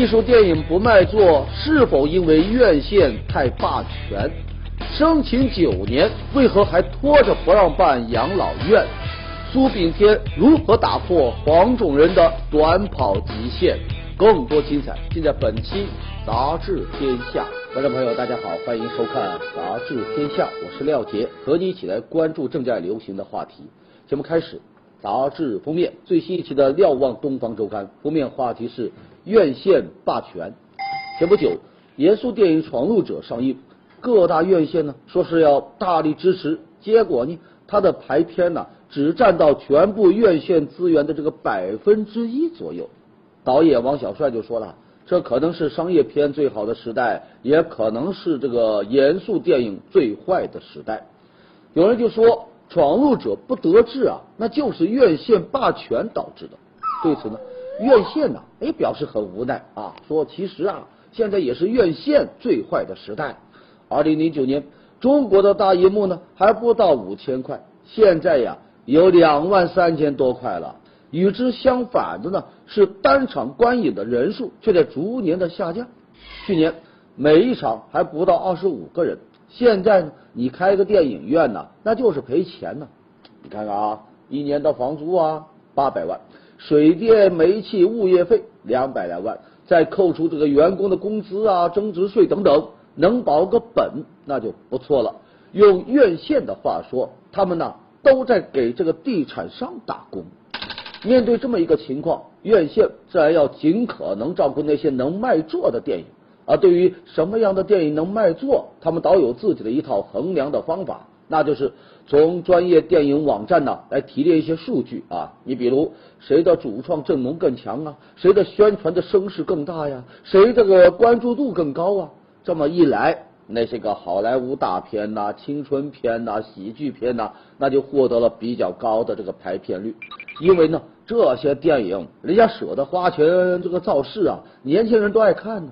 艺术电影不卖座，是否因为院线太霸权？生情九年，为何还拖着不让办养老院？苏炳添如何打破黄种人的短跑极限？更多精彩尽在本期《杂志天下》。观众朋友，大家好，欢迎收看《杂志天下》，我是廖杰，和你一起来关注正在流行的话题。节目开始，杂志封面最新一期的《瞭望东方周刊》封面话题是院线霸权。前不久，严肃电影《闯入者》上映，各大院线呢说是要大力支持，结果呢，它的排片呢只占到全部院线资源的这个百分之一左右。导演王小帅就说了，这可能是商业片最好的时代，也可能是这个严肃电影最坏的时代。有人就说，《闯入者》不得志啊，那就是院线霸权导致的。对此呢，院线呢，哎，表示很无奈啊，说其实啊，现在也是院线最坏的时代。二零零九年，中国的大银幕呢还不到五千块，现在呀有两万三千多块了。与之相反的呢，是单场观影的人数却在逐年的下降。去年每一场还不到二十五个人，现在呢，你开个电影院呢，那就是赔钱呢。你看看啊，一年的房租啊八百万，水电煤气物业费两百来万，再扣除这个员工的工资啊、增值税等等，能保个本那就不错了。用院线的话说，他们呢都在给这个地产商打工。面对这么一个情况，院线自然要尽可能照顾那些能卖座的电影。而对于什么样的电影能卖座，他们倒有自己的一套衡量的方法，那就是从专业电影网站呢来提炼一些数据啊。你比如谁的主创阵容更强啊，谁的宣传的声势更大呀，谁这个关注度更高啊。这么一来，那些个好莱坞大片呐、青春片呐、喜剧片呐，那就获得了比较高的这个排片率。因为呢，这些电影人家舍得花钱这个造势啊，年轻人都爱看呢。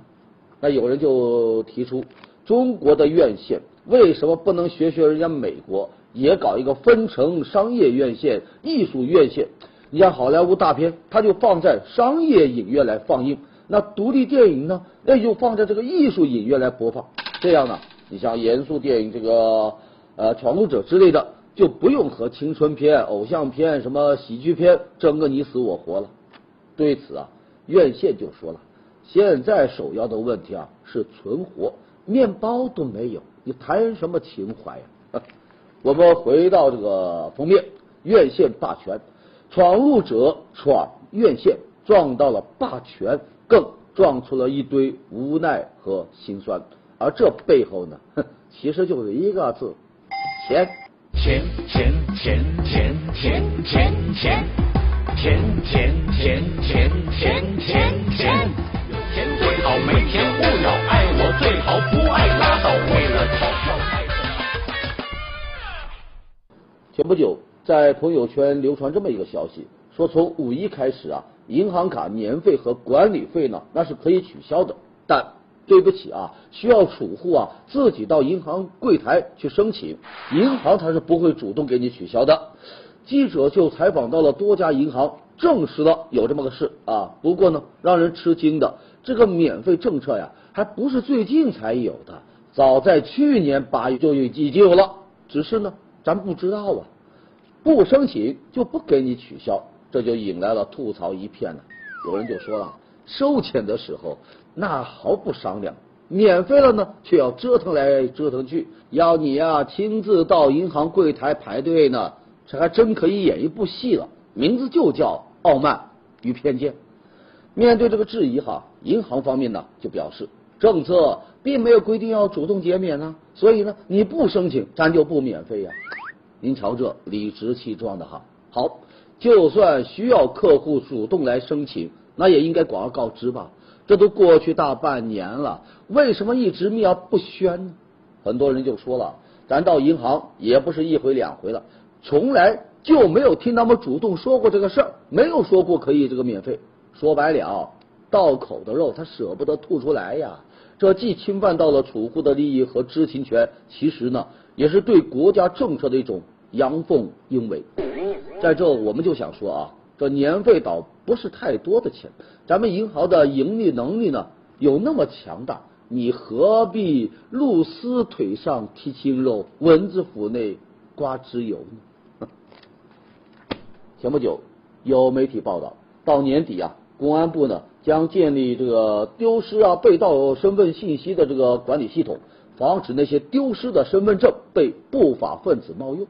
那有人就提出，中国的院线为什么不能学学人家美国，也搞一个分成商业院线、艺术院线？你像好莱坞大片，它就放在商业影院来放映；那独立电影呢，那就放在这个艺术影院来播放。这样呢，你像严肃电影这个呃《闯入者》之类的。就不用和青春片、偶像片、什么喜剧片争个你死我活了。对此啊，院线就说了，现在首要的问题啊是存活，面包都没有，你谈什么情怀呀？我们回到这个封面，院线霸权，闯入者闯院线，撞到了霸权，更撞出了一堆无奈和心酸。而这背后呢，其实就是一个字：钱。钱钱钱钱钱钱钱钱钱钱钱钱钱钱，钱最好，没钱勿扰，爱我最好，不爱拉倒，为了钞票。前不久，在朋友圈流传这么一个消息，说从五一开始啊，银行卡年费和管理费呢，那是可以取消的，但。对不起啊，需要储户啊自己到银行柜台去申请，银行它是不会主动给你取消的。记者就采访到了多家银行，证实了有这么个事啊。不过呢，让人吃惊的，这个免费政策呀，还不是最近才有的，早在去年八月就已经有了，只是呢，咱不知道啊。不申请就不给你取消，这就引来了吐槽一片了。有人就说了，收钱的时候。那毫不商量，免费了呢，却要折腾来折腾去，要你呀亲自到银行柜台排队呢，这还真可以演一部戏了，名字就叫《傲慢与偏见》。面对这个质疑哈，银行方面呢就表示，政策并没有规定要主动减免啊，所以呢你不申请，咱就不免费呀。您瞧这理直气壮的哈，好，就算需要客户主动来申请，那也应该广而告之吧。这都过去大半年了，为什么一直秘而不宣呢？很多人就说了，咱到银行也不是一回两回了，从来就没有听他们主动说过这个事儿，没有说过可以这个免费。说白了，到口的肉他舍不得吐出来呀。这既侵犯到了储户的利益和知情权，其实呢，也是对国家政策的一种阳奉阴违。在这，我们就想说啊，这年费倒不是太多的钱，咱们银行的盈利能力呢有那么强大，你何必露丝腿上剔青肉，蚊子腹内刮脂油呢？前不久有媒体报道，到年底啊，公安部呢将建立这个丢失啊、被盗身份信息的这个管理系统，防止那些丢失的身份证被不法分子冒用。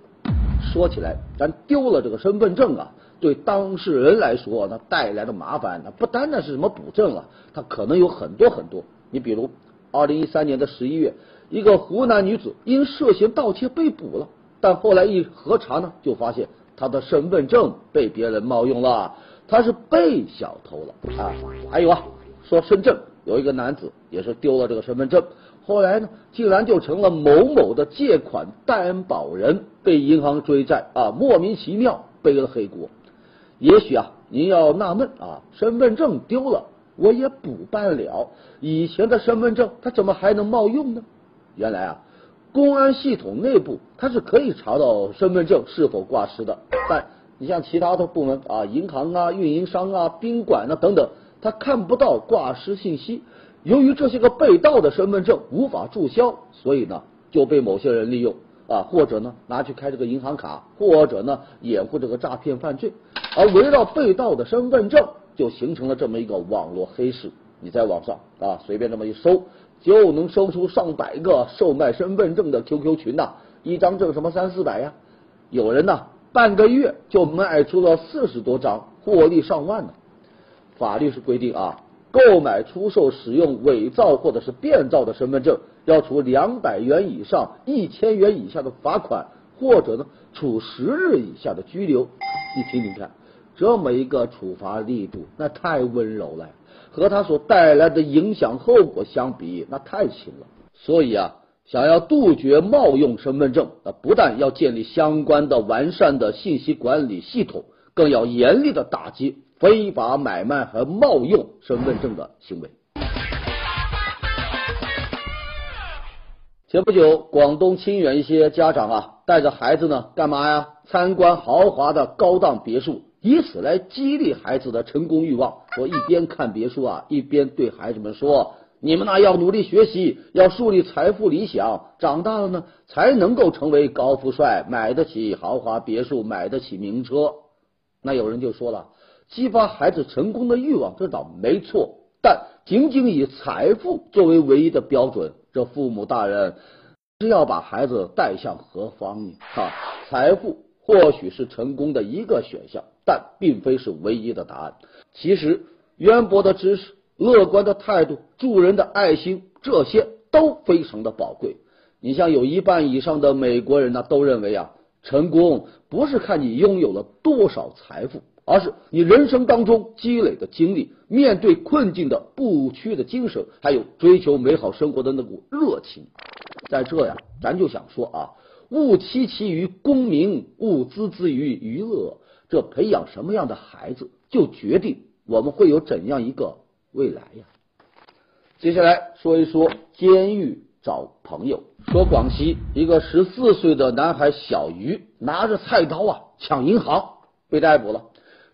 说起来，咱丢了这个身份证啊，对当事人来说，那带来的麻烦，那不单单是什么补证啊，它可能有很多很多。你比如，二零一三年的十一月，一个湖南女子因涉嫌盗窃被捕了，但后来一核查呢，就发现他的身份证被别人冒用了，他是被小偷了啊。还有啊，说深圳有一个男子也是丢了这个身份证。后来呢，竟然就成了某某的借款担保人，被银行追债啊，莫名其妙背了黑锅。也许啊，您要纳闷啊，身份证丢了我也补办了，以前的身份证他怎么还能冒用呢？原来啊，公安系统内部它是可以查到身份证是否挂失的，但你像其他的部门啊，银行啊、运营商啊、宾馆啊等等，他看不到挂失信息。由于这些个被盗的身份证无法注销，所以呢就被某些人利用啊，或者呢拿去开这个银行卡，或者呢掩护这个诈骗犯罪。而围绕被盗的身份证，就形成了这么一个网络黑市。你在网上啊随便这么一搜，就能搜出上百个售卖身份证的 QQ 群呐，一张证什么三四百呀，有人呢半个月就卖出了四十多张，获利上万呢。法律是规定啊。购买、出售、使用伪造或者是变造的身份证，要处两百元以上一千元以下的罚款，或者呢处十日以下的拘留。你听听看，这么一个处罚力度，那太温柔了呀，和它所带来的影响后果相比，那太轻了。所以啊，想要杜绝冒用身份证，那，不但要建立相关的完善的信息管理系统，更要严厉的打击。非法买卖和冒用身份证的行为。前不久，广东清远一些家长啊，带着孩子呢，干嘛呀？参观豪华的高档别墅，以此来激励孩子的成功欲望。我一边看别墅啊，一边对孩子们说：“你们呢，要努力学习，要树立财富理想，长大了呢，才能够成为高富帅，买得起豪华别墅，买得起名车。”那有人就说了。激发孩子成功的欲望，这倒没错，但仅仅以财富作为唯一的标准，这父母大人是要把孩子带向何方呢？哈，财富或许是成功的一个选项，但并非是唯一的答案。其实，渊博的知识、乐观的态度、助人的爱心，这些都非常的宝贵。你像有一半以上的美国人呢，都认为啊，成功不是看你拥有了多少财富。而是你人生当中积累的经历，面对困境的不屈的精神，还有追求美好生活的那股热情。在这呀，咱就想说啊，勿戚戚于功名，勿孜孜于娱乐。这培养什么样的孩子，就决定我们会有怎样一个未来呀。接下来说一说监狱找朋友。说广西一个十四岁的男孩小鱼，拿着菜刀啊抢银行，被逮捕了。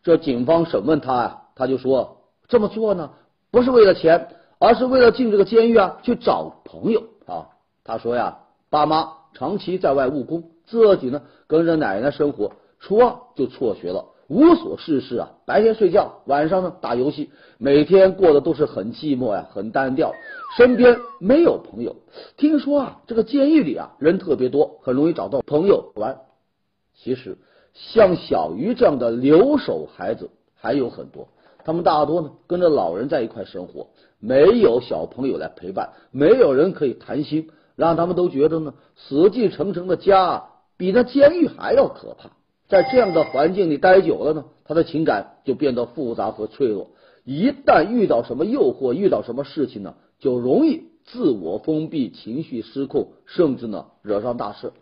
这警方审问他呀，他就说这么做呢，不是为了钱，而是为了进这个监狱啊去找朋友啊。他说呀，爸妈长期在外务工，自己呢跟着奶奶生活，初二就辍学了，无所事事啊，白天睡觉，晚上呢打游戏，每天过得都是很寂寞呀，很单调，身边没有朋友。听说啊，这个监狱里啊人特别多，很容易找到朋友玩。其实。像小鱼这样的留守孩子还有很多，他们大多呢跟着老人在一块生活，没有小朋友来陪伴，没有人可以谈心，让他们都觉得呢死气沉沉的家比那监狱还要可怕。在这样的环境里待久了呢，他的情感就变得复杂和脆弱，一旦遇到什么诱惑，遇到什么事情呢，就容易自我封闭，情绪失控，甚至呢惹上大事。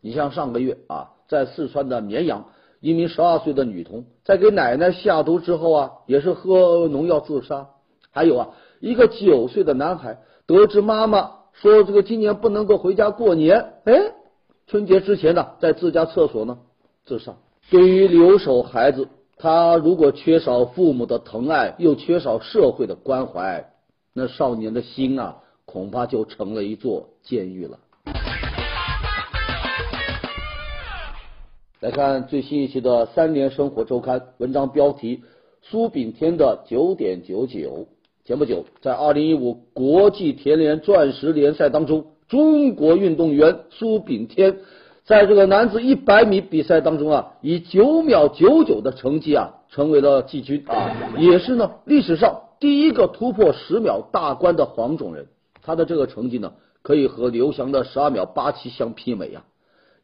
你像上个月啊。在四川的绵阳，一名十二岁的女童在给奶奶下毒之后啊，也是喝农药自杀。还有啊，一个九岁的男孩得知妈妈说这个今年不能够回家过年，哎，春节之前呢，在自家厕所呢自杀。对于留守孩子，他如果缺少父母的疼爱，又缺少社会的关怀，那少年的心啊，恐怕就成了一座监狱了。来看最新一期的《三联生活周刊》文章标题：苏炳添的九点九九。前不久，在二零一五国际田联钻石联赛当中，中国运动员苏炳添在这个男子一百米比赛当中啊，以九秒九九的成绩啊，成为了季军啊，也是呢历史上第一个突破十秒大关的黄种人。他的这个成绩呢，可以和刘翔的十二秒八七相媲美呀。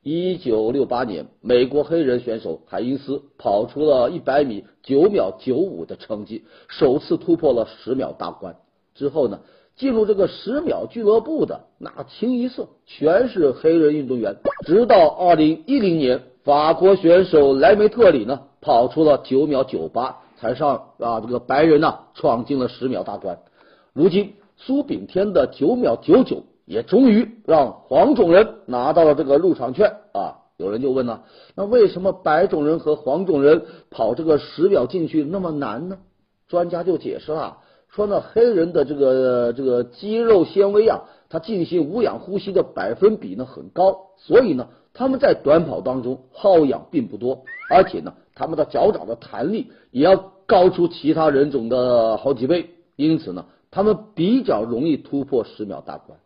一九六八年，美国黑人选手海因斯跑出了一百米九秒九五的成绩，首次突破了十秒大关。之后呢，进入这个十秒俱乐部的那清一色全是黑人运动员。直到二零一零年，法国选手莱梅特里呢跑出了九秒九八，才上啊这个白人呢闯进了十秒大关。如今，苏炳添的九秒九九。也终于让黄种人拿到了这个入场券啊！有人就问了，那为什么白种人和黄种人跑这个十秒进去那么难呢？专家就解释了，说呢黑人的这个这个肌肉纤维啊，它进行无氧呼吸的百分比呢很高，所以呢他们在短跑当中耗氧并不多，而且呢他们的脚掌的弹力也要高出其他人种的好几倍，因此呢他们比较容易突破十秒大关。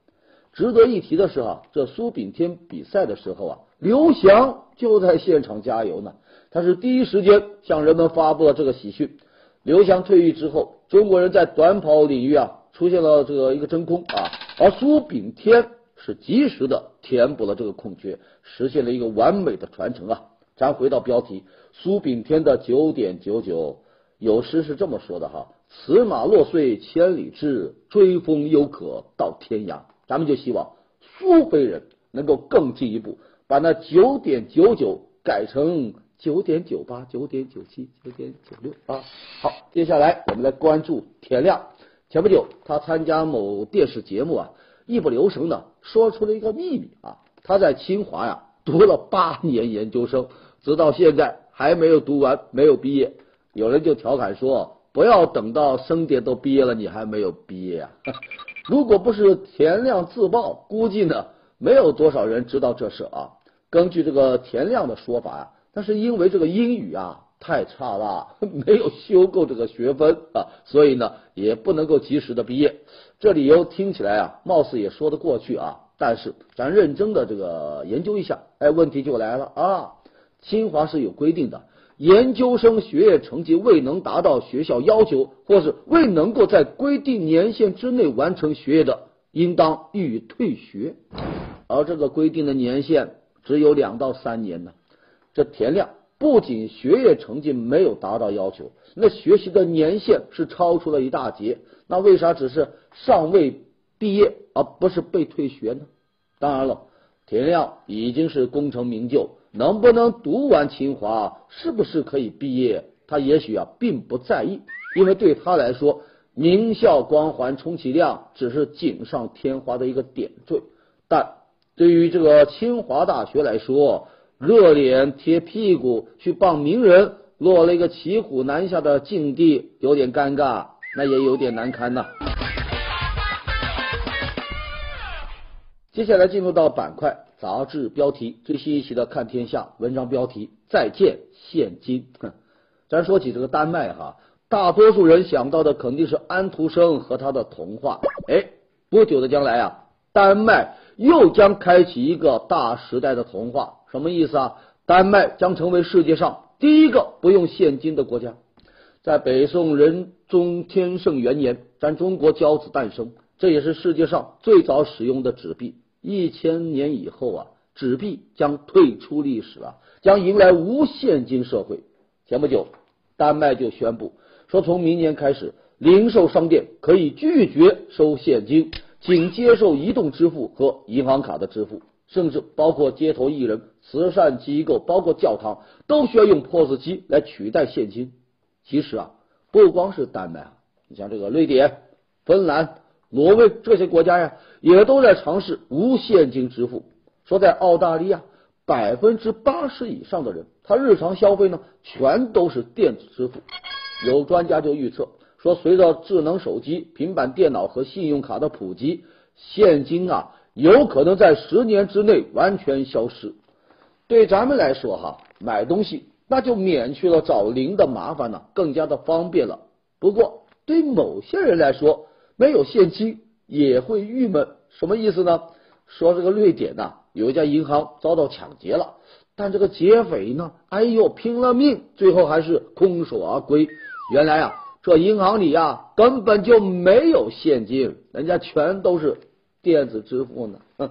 值得一提的是啊，这苏炳添比赛的时候啊，刘翔就在现场加油呢。他是第一时间向人们发布了这个喜讯。刘翔退役之后，中国人在短跑领域啊出现了这个一个真空啊，而苏炳添是及时的填补了这个空缺，实现了一个完美的传承啊。咱回到标题，苏炳添的九点九九，有诗是这么说的哈：“此马落穗千里之，追风犹可到天涯。”咱们就希望苏飞人能够更进一步，把那九点九九改成九点九八、九点九七、九点九六啊。好，接下来我们来关注田亮。前不久，他参加某电视节目啊，一不留神的说出了一个秘密啊。他在清华呀读了八年研究生，直到现在还没有读完，没有毕业。有人就调侃说：“不要等到生爹都毕业了，你还没有毕业啊。”如果不是田亮自曝，估计呢没有多少人知道这事啊。根据这个田亮的说法呀，但是因为这个英语啊太差了，没有修够这个学分啊，所以呢也不能够及时的毕业。这理由听起来啊，貌似也说得过去啊。但是咱认真的这个研究一下，哎，问题就来了啊。清华是有规定的。研究生学业成绩未能达到学校要求，或是未能够在规定年限之内完成学业的，应当予以退学。而这个规定的年限只有两到三年呢。这田亮不仅学业成绩没有达到要求，那学习的年限是超出了一大截。那为啥只是尚未毕业，而不是被退学呢？当然了，田亮已经是功成名就。能不能读完清华，是不是可以毕业？他也许啊并不在意，因为对他来说，名校光环充其量只是锦上添花的一个点缀。但对于这个清华大学来说，热脸贴屁股去傍名人，落了一个骑虎难下的境地，有点尴尬，那也有点难堪呐。接下来进入到板块。杂志标题最新一期的《看天下》文章标题：再见现金。咱说起这个丹麦哈，大多数人想到的肯定是安徒生和他的童话。哎，不久的将来啊，丹麦又将开启一个大时代的童话。什么意思啊？丹麦将成为世界上第一个不用现金的国家。在北宋仁宗天圣元年，咱中国交子诞生，这也是世界上最早使用的纸币。一千年以后啊，纸币将退出历史啊，将迎来无现金社会。前不久，丹麦就宣布说，从明年开始，零售商店可以拒绝收现金，仅接受移动支付和银行卡的支付，甚至包括街头艺人、慈善机构、包括教堂，都需要用 POS 机来取代现金。其实啊，不光是丹麦啊，你像这个瑞典、芬兰。挪威这些国家呀，也都在尝试无现金支付。说在澳大利亚，百分之八十以上的人，他日常消费呢，全都是电子支付。有专家就预测说，随着智能手机、平板电脑和信用卡的普及，现金啊，有可能在十年之内完全消失。对咱们来说，哈，买东西那就免去了找零的麻烦了，更加的方便了。不过，对某些人来说，没有现金也会郁闷。什么意思呢？说这个瑞典呐，有一家银行遭到抢劫了，但这个劫匪呢，哎呦，拼了命，最后还是空手而归。原来啊，这银行里呀根本就没有现金，人家全都是电子支付呢。哼，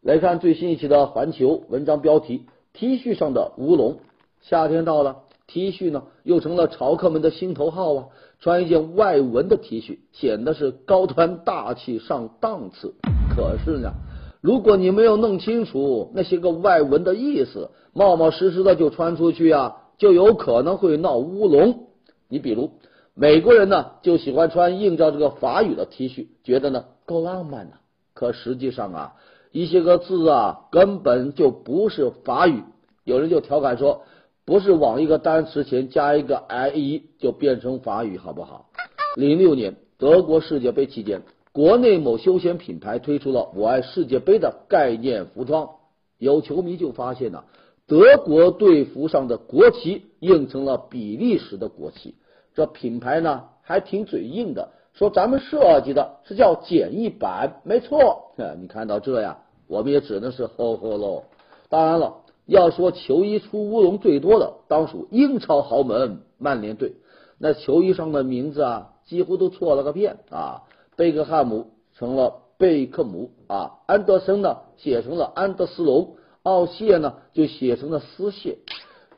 来看最新一期的《环球》文章标题：T 恤上的乌龙。夏天到了，T 恤呢又成了潮客们的心头好啊。穿一件外文的 T 恤，显得是高端大气上档次。可是呢，如果你没有弄清楚那些个外文的意思，冒冒失失的就穿出去啊，就有可能会闹乌龙。你比如，美国人呢就喜欢穿印着这个法语的 T 恤，觉得呢够浪漫的。可实际上啊，一些个字啊根本就不是法语。有人就调侃说。不是往一个单词前加一个 i e 就变成法语，好不好？零六年德国世界杯期间，国内某休闲品牌推出了“我爱世界杯”的概念服装，有球迷就发现呢，德国队服上的国旗印成了比利时的国旗。这品牌呢还挺嘴硬的，说咱们设计的是叫简易版，没错。你看到这呀，我们也只能是呵呵喽。当然了。要说球衣出乌龙最多的，当属英超豪门曼联队。那球衣上的名字啊，几乎都错了个遍啊。贝克汉姆成了贝克姆啊，安德森呢写成了安德斯隆，奥谢呢就写成了斯谢。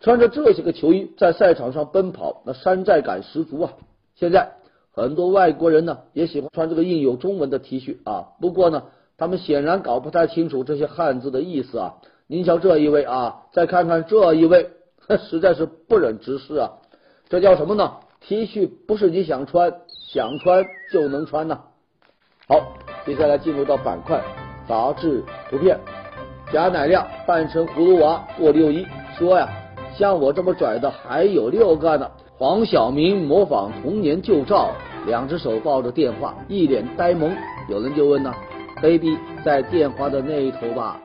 穿着这些个球衣在赛场上奔跑，那山寨感十足啊。现在很多外国人呢也喜欢穿这个印有中文的 T 恤啊，不过呢，他们显然搞不太清楚这些汉字的意思啊。您瞧这一位啊，再看看这一位，实在是不忍直视啊！这叫什么呢？T 恤不是你想穿想穿就能穿呐。好，接下来进入到板块杂志图片。贾乃亮扮成葫芦娃过六一，说呀，像我这么拽的还有六个呢。黄晓明模仿童年旧照，两只手抱着电话，一脸呆萌。有人就问呢，baby 在电话的那一头吧？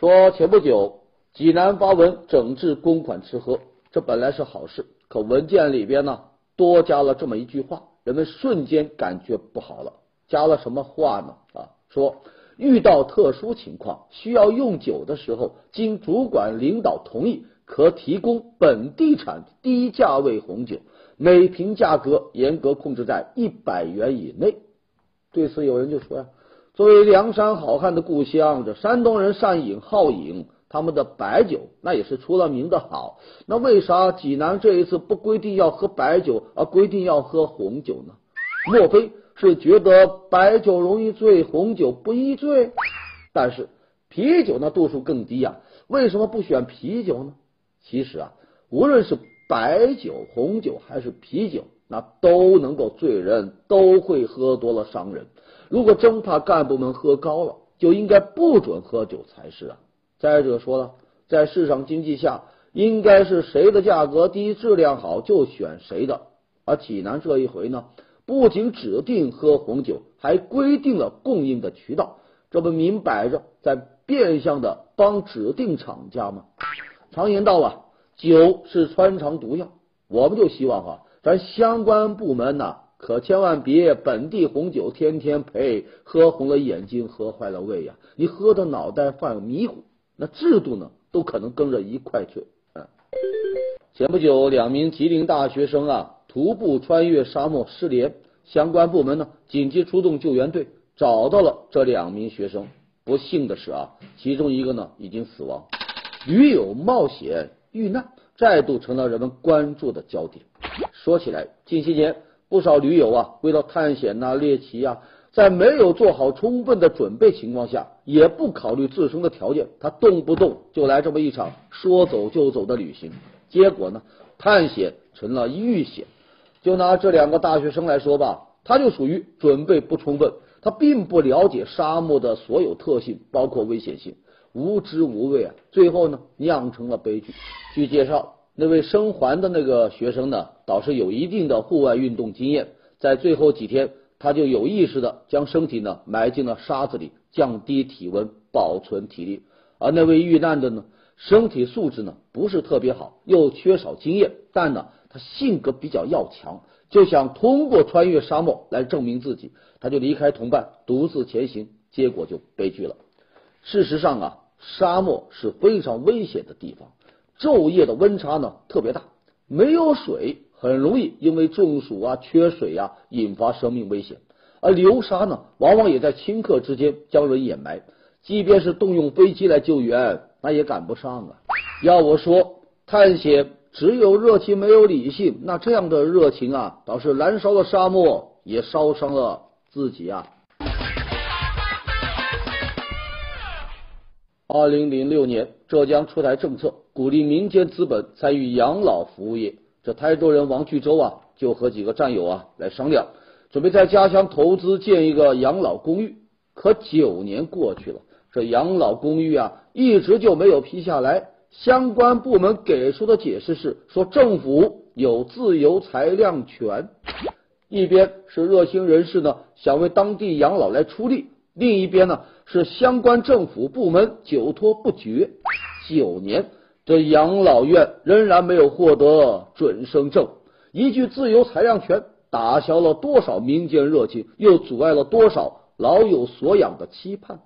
说前不久，济南发文整治公款吃喝，这本来是好事，可文件里边呢多加了这么一句话，人们瞬间感觉不好了。加了什么话呢？啊，说遇到特殊情况需要用酒的时候，经主管领导同意，可提供本地产低价位红酒，每瓶价格严格控制在一百元以内。对此，有人就说呀。作为梁山好汉的故乡，这山东人善饮好饮，他们的白酒那也是出了名的好。那为啥济南这一次不规定要喝白酒，而规定要喝红酒呢？莫非是觉得白酒容易醉，红酒不易醉？但是啤酒那度数更低呀，为什么不选啤酒呢？其实啊，无论是白酒、红酒还是啤酒，那都能够醉人，都会喝多了伤人。如果真怕干部们喝高了，就应该不准喝酒才是啊！再者说了，在市场经济下，应该是谁的价格低、质量好就选谁的。而济南这一回呢，不仅指定喝红酒，还规定了供应的渠道，这不明摆着在变相的帮指定厂家吗？常言道啊，酒是穿肠毒药，我们就希望啊，咱相关部门呢。可千万别本地红酒天天陪，喝红了眼睛，喝坏了胃呀！你喝的脑袋犯迷糊，那制度呢都可能跟着一块去。嗯，前不久，两名吉林大学生啊徒步穿越沙漠失联，相关部门呢紧急出动救援队，找到了这两名学生。不幸的是啊，其中一个呢已经死亡，驴友冒险遇难，再度成了人们关注的焦点。说起来，近些年。不少驴友啊，为了探险呐、猎奇啊，在没有做好充分的准备情况下，也不考虑自身的条件，他动不动就来这么一场说走就走的旅行，结果呢，探险成了遇险。就拿这两个大学生来说吧，他就属于准备不充分，他并不了解沙漠的所有特性，包括危险性，无知无畏啊，最后呢酿成了悲剧。据介绍，那位生还的那个学生呢，倒是有一定的户外运动经验，在最后几天，他就有意识的将身体呢埋进了沙子里，降低体温，保存体力。而那位遇难的呢，身体素质呢不是特别好，又缺少经验，但呢他性格比较要强，就想通过穿越沙漠来证明自己，他就离开同伴，独自前行，结果就悲剧了。事实上啊，沙漠是非常危险的地方，昼夜的温差呢特别大，没有水很容易因为中暑啊、缺水啊引发生命危险，而流沙呢往往也在顷刻之间将人掩埋。即便是动用飞机来救援，那也赶不上啊！要我说，探险只有热情没有理性，那这样的热情啊，倒是燃烧了沙漠，也烧伤了自己啊！二零零六年，浙江出台政策，鼓励民间资本参与养老服务业。这台州人王巨洲啊，就和几个战友啊来商量，准备在家乡投资建一个养老公寓。可九年过去了。这养老公寓啊，一直就没有批下来。相关部门给出的解释是说，政府有自由裁量权。一边是热心人士呢，想为当地养老来出力；另一边呢，是相关政府部门久拖不决。九年，这养老院仍然没有获得准生证。一句自由裁量权，打消了多少民间热情，又阻碍了多少老有所养的期盼。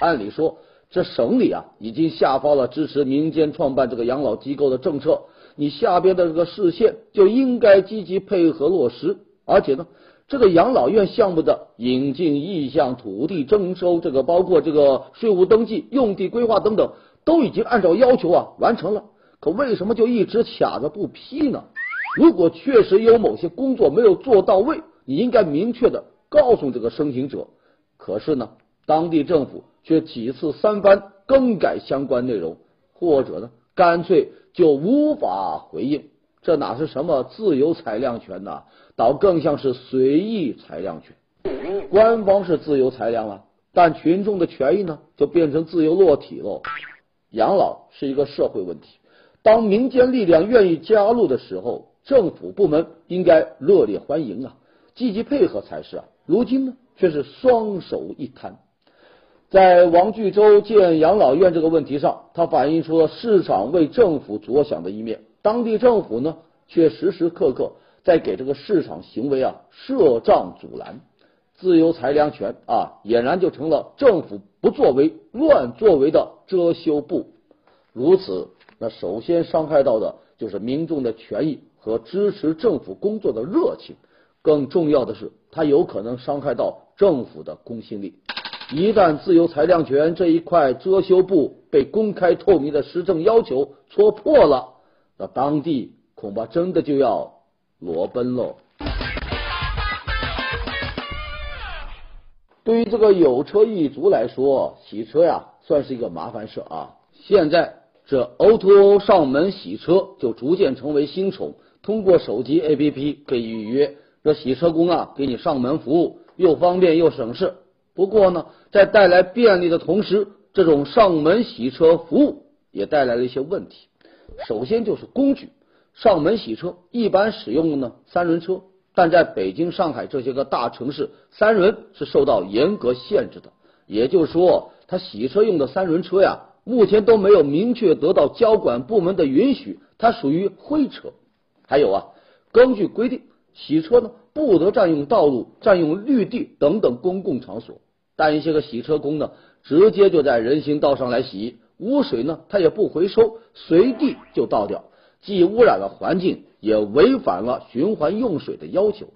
按理说，这省里啊已经下发了支持民间创办这个养老机构的政策，你下边的这个市县就应该积极配合落实。而且呢，这个养老院项目的引进意向、土地征收，这个包括这个税务登记、用地规划等等，都已经按照要求啊完成了。可为什么就一直卡着不批呢？如果确实有某些工作没有做到位，你应该明确的告诉这个申请者。可是呢？当地政府却几次三番更改相关内容，或者呢，干脆就无法回应。这哪是什么自由裁量权呢？倒更像是随意裁量权。官方是自由裁量了，但群众的权益呢，就变成自由落体喽。养老是一个社会问题，当民间力量愿意加入的时候，政府部门应该热烈欢迎啊，积极配合才是啊。如今呢，却是双手一摊。在王巨洲建养老院这个问题上，他反映出了市场为政府着想的一面。当地政府呢，却时时刻刻在给这个市场行为啊设障阻拦。自由裁量权啊，俨然就成了政府不作为、乱作为的遮羞布。如此，那首先伤害到的就是民众的权益和支持政府工作的热情。更重要的是，它有可能伤害到政府的公信力。一旦自由裁量权这一块遮羞布被公开透明的施政要求戳破了，那当地恐怕真的就要裸奔喽。对于这个有车一族来说，洗车呀算是一个麻烦事啊。现在这 O2O 上门洗车就逐渐成为新宠，通过手机 APP 可以预约，这洗车工啊给你上门服务，又方便又省事。不过呢，在带来便利的同时，这种上门洗车服务也带来了一些问题。首先就是工具，上门洗车一般使用呢三轮车，但在北京、上海这些个大城市，三轮是受到严格限制的。也就是说，他洗车用的三轮车呀，目前都没有明确得到交管部门的允许，它属于灰车。还有啊，根据规定，洗车呢不得占用道路、占用绿地等等公共场所。但一些个洗车工呢，直接就在人行道上来洗，污水呢他也不回收，随地就倒掉，既污染了环境，也违反了循环用水的要求。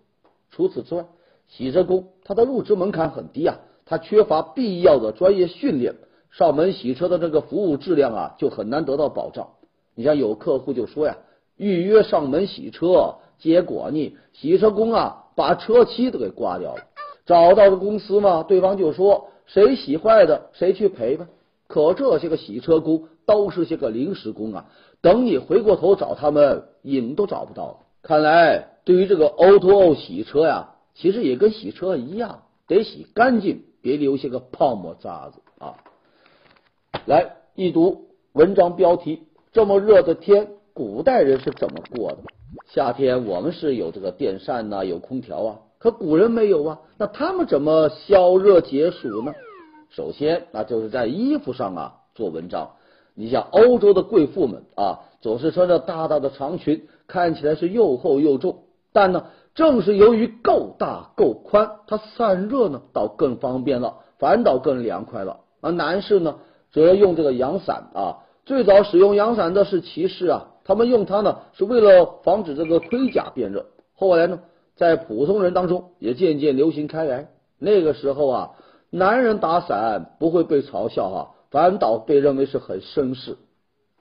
除此之外，洗车工他的入职门槛很低啊，他缺乏必要的专业训练，上门洗车的这个服务质量啊就很难得到保障。你像有客户就说呀，预约上门洗车，结果呢，洗车工啊把车漆都给刮掉了。找到了公司嘛，对方就说谁洗坏的谁去赔吧。可这些个洗车工都是些个临时工啊，等你回过头找他们，影都找不到了。看来对于这个 O to O 洗车呀，其实也跟洗车一样，得洗干净，别留下个泡沫渣子啊。来一读文章标题：这么热的天，古代人是怎么过的？夏天我们是有这个电扇呐，有空调啊，可古人没有啊，那他们怎么消热解暑呢？首先，那就是在衣服上啊做文章。你像欧洲的贵妇们啊，总是穿着大大的长裙，看起来是又厚又重。但呢，正是由于够大够宽，它散热呢倒更方便了，反倒更凉快了。而男士呢，则用这个阳伞啊。最早使用阳伞的是骑士啊，他们用它呢是为了防止这个盔甲变热。后来呢，在普通人当中也渐渐流行开来。那个时候啊。男人打伞不会被嘲笑哈，反倒被认为是很绅士。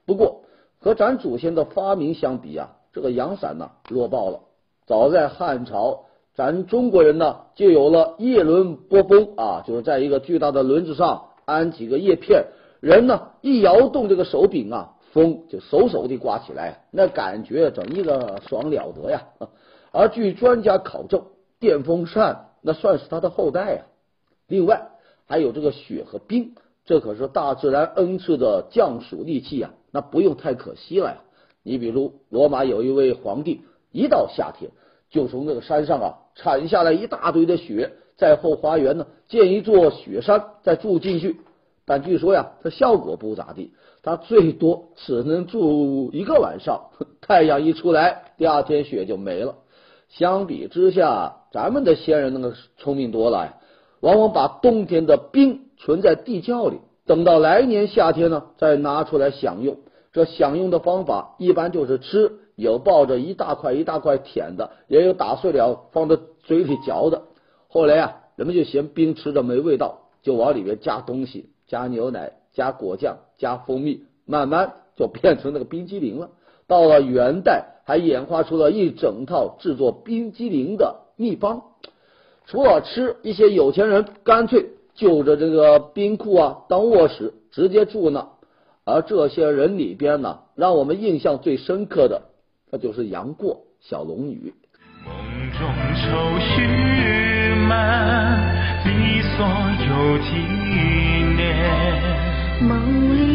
不过和咱祖先的发明相比啊，这个阳伞呢弱爆了。早在汉朝，咱中国人呢就有了叶轮拨风啊，就是在一个巨大的轮子上安几个叶片，人呢一摇动这个手柄啊，风就嗖嗖的刮起来，那感觉整一个爽了得呀。而据专家考证，电风扇那算是它的后代呀。另外还有这个雪和冰，这可是大自然恩赐的降暑利器啊，那不用太可惜了呀。你比如罗马有一位皇帝，一到夏天就从那个山上啊铲下来一大堆的雪，在后花园呢建一座雪山，再住进去。但据说呀，它效果不咋地，它最多只能住一个晚上，太阳一出来，第二天雪就没了。相比之下，咱们的先人那个聪明多了呀。往往把冬天的冰存在地窖里，等到来年夏天呢，再拿出来享用。这享用的方法一般就是吃，有抱着一大块一大块舔的，也有打碎了放在嘴里嚼的。后来啊，人们就嫌冰吃着没味道，就往里面加东西，加牛奶、加果酱、加蜂蜜，慢慢就变成那个冰激凌了。到了元代，还演化出了一整套制作冰激凌的秘方。除了吃，一些有钱人干脆就着这个冰库啊当卧室直接住呢。而这些人里边呢，让我们印象最深刻的，那就是杨过、小龙女。梦中愁绪满，你所有纪念。梦里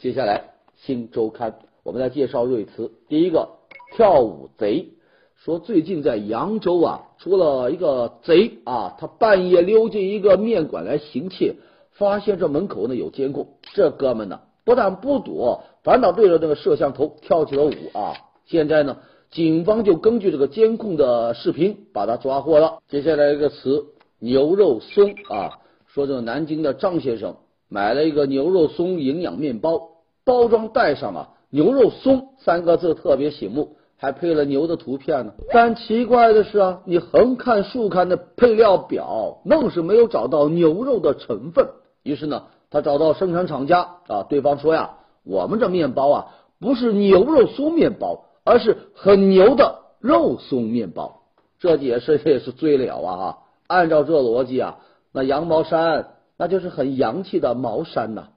接下来，新周刊，我们来介绍瑞词。第一个，跳舞贼说，最近在扬州啊，出了一个贼啊，他半夜溜进一个面馆来行窃，发现这门口呢有监控，这哥们呢不但不躲，反倒对着那个摄像头跳起了舞啊。现在呢，警方就根据这个监控的视频把他抓获了。接下来一个词，牛肉松啊，说这个南京的张先生买了一个牛肉松营养面包。包装袋上啊，牛肉松三个字特别醒目，还配了牛的图片呢。但奇怪的是啊，你横看竖看的配料表，愣是没有找到牛肉的成分。于是呢，他找到生产厂家啊，对方说呀，我们这面包啊，不是牛肉松面包，而是很牛的肉松面包。这解释也是醉了啊！按照这逻辑啊，那羊毛衫那就是很洋气的毛衫呐。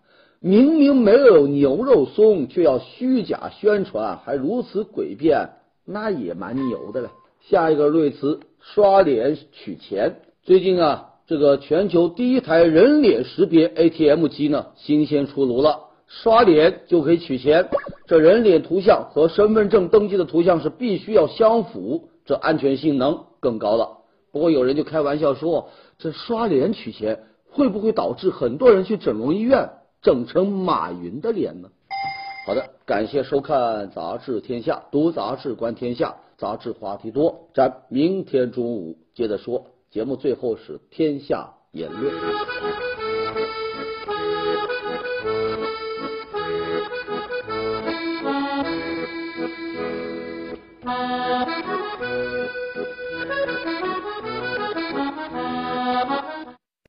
明明没有牛肉松，却要虚假宣传，还如此诡辩，那也蛮牛的了。下一个瑞词，刷脸取钱。最近啊，这个全球第一台人脸识别 ATM 机呢，新鲜出炉了，刷脸就可以取钱。这人脸图像和身份证登记的图像是必须要相符，这安全性能更高了。不过有人就开玩笑说，这刷脸取钱会不会导致很多人去整容医院？整成马云的脸呢？好的，感谢收看《杂志天下》，读杂志观天下，杂志话题多，咱明天中午接着说。节目最后是天下言论。